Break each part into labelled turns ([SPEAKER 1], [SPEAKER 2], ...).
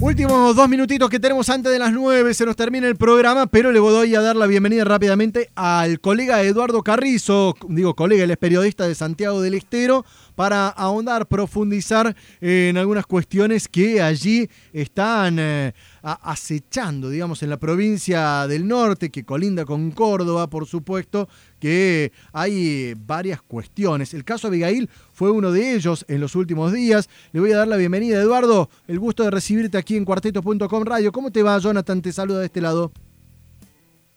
[SPEAKER 1] Últimos dos minutitos que tenemos antes de las nueve, se nos termina el programa, pero le voy a dar la bienvenida rápidamente al colega Eduardo Carrizo, digo colega, él es periodista de Santiago del Estero, para ahondar, profundizar en algunas cuestiones que allí están eh, acechando, digamos, en la provincia del norte, que colinda con Córdoba, por supuesto, que hay varias cuestiones. El caso Abigail fue uno de ellos en los últimos días. Le voy a dar la bienvenida, Eduardo. El gusto de recibirte aquí en cuarteto.com radio. ¿Cómo te va, Jonathan? Te saluda de este lado.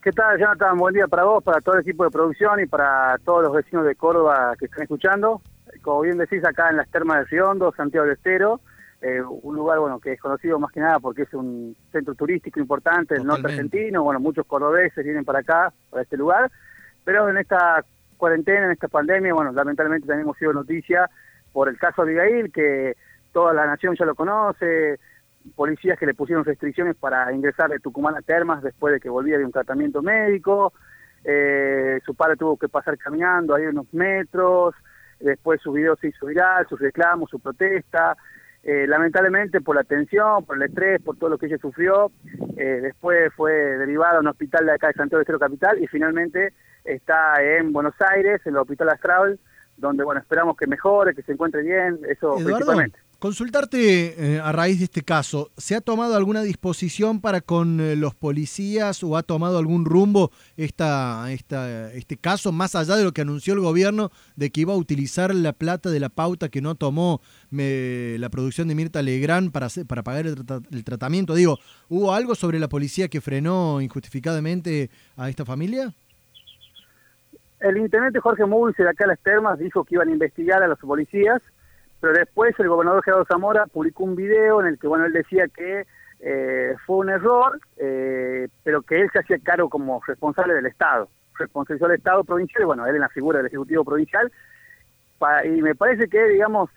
[SPEAKER 2] ¿Qué tal, Jonathan? Buen día para vos, para todo el equipo de producción y para todos los vecinos de Córdoba que están escuchando como bien decís, acá en las termas de Riondo, Santiago del Estero, eh, un lugar bueno que es conocido más que nada porque es un centro turístico importante del norte argentino, bueno, muchos cordobeses vienen para acá, para este lugar, pero en esta cuarentena, en esta pandemia, bueno, lamentablemente también hemos sido noticia por el caso Abigail, que toda la nación ya lo conoce, policías que le pusieron restricciones para ingresar de Tucumán a Termas después de que volvía de un tratamiento médico, eh, su padre tuvo que pasar caminando ahí unos metros, después su video se hizo viral, sus reclamos, su protesta, eh, lamentablemente por la tensión, por el estrés, por todo lo que ella sufrió, eh, después fue derivada a un hospital de acá de Santiago de Estero Capital y finalmente está en Buenos Aires, en el Hospital Astral, donde bueno esperamos que mejore, que se encuentre bien, eso principalmente.
[SPEAKER 1] Consultarte eh, a raíz de este caso, ¿se ha tomado alguna disposición para con eh, los policías o ha tomado algún rumbo esta, esta, este caso, más allá de lo que anunció el gobierno de que iba a utilizar la plata de la pauta que no tomó la producción de Mirta Legrand para, para pagar el, tratamiento? Digo, ¿hubo algo sobre la policía que frenó injustificadamente a esta familia?
[SPEAKER 2] El intendente Jorge Mulce de acá a las termas dijo que iban a investigar a los policías pero después el gobernador Gerardo Zamora publicó un video en el que bueno él decía que eh, fue un error, eh, pero que él se hacía cargo como responsable del Estado, responsabilizó al Estado provincial, y bueno, él en la figura del Ejecutivo Provincial, y me parece que, digamos,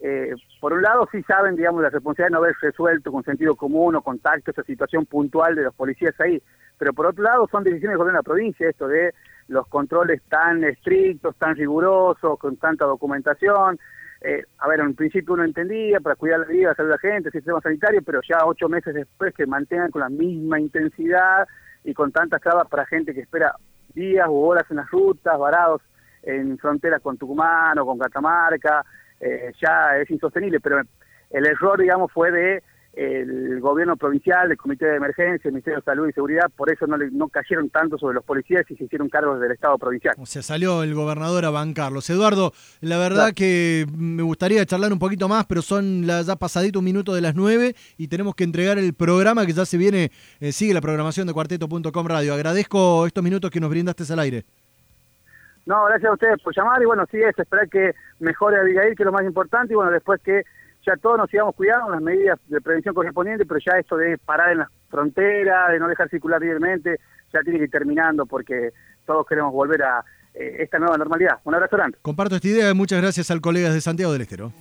[SPEAKER 2] eh, por un lado sí saben, digamos, la responsabilidad de no haber resuelto con sentido común o contacto esa situación puntual de los policías ahí, pero por otro lado son decisiones del gobierno de la provincia, esto de los controles tan estrictos, tan rigurosos, con tanta documentación, eh, a ver, en principio uno entendía para cuidar la vida, salud de la gente, el sistema sanitario, pero ya ocho meses después que mantengan con la misma intensidad y con tantas trabas para gente que espera días u horas en las rutas, varados en fronteras con Tucumán o con Catamarca, eh, ya es insostenible, pero el error, digamos, fue de el gobierno provincial, el comité de emergencia, el Ministerio de Salud y Seguridad, por eso no, no cayeron tanto sobre los policías y se hicieron cargos del Estado provincial.
[SPEAKER 1] O sea, salió el gobernador a bancarlos. Eduardo, la verdad que me gustaría charlar un poquito más, pero son ya pasadito un minuto de las nueve y tenemos que entregar el programa que ya se viene, eh, sigue la programación de cuarteto.com radio. Agradezco estos minutos que nos brindaste al aire.
[SPEAKER 2] No, gracias a ustedes por llamar y bueno, sí es esperar que mejore Abigail, que es lo más importante, y bueno, después que ya todos nos íbamos cuidando las medidas de prevención correspondientes, pero ya esto de parar en las fronteras, de no dejar circular libremente, ya tiene que ir terminando porque todos queremos volver a eh, esta nueva normalidad. Un abrazo grande.
[SPEAKER 1] Comparto esta idea y muchas gracias al colega de Santiago del Estero.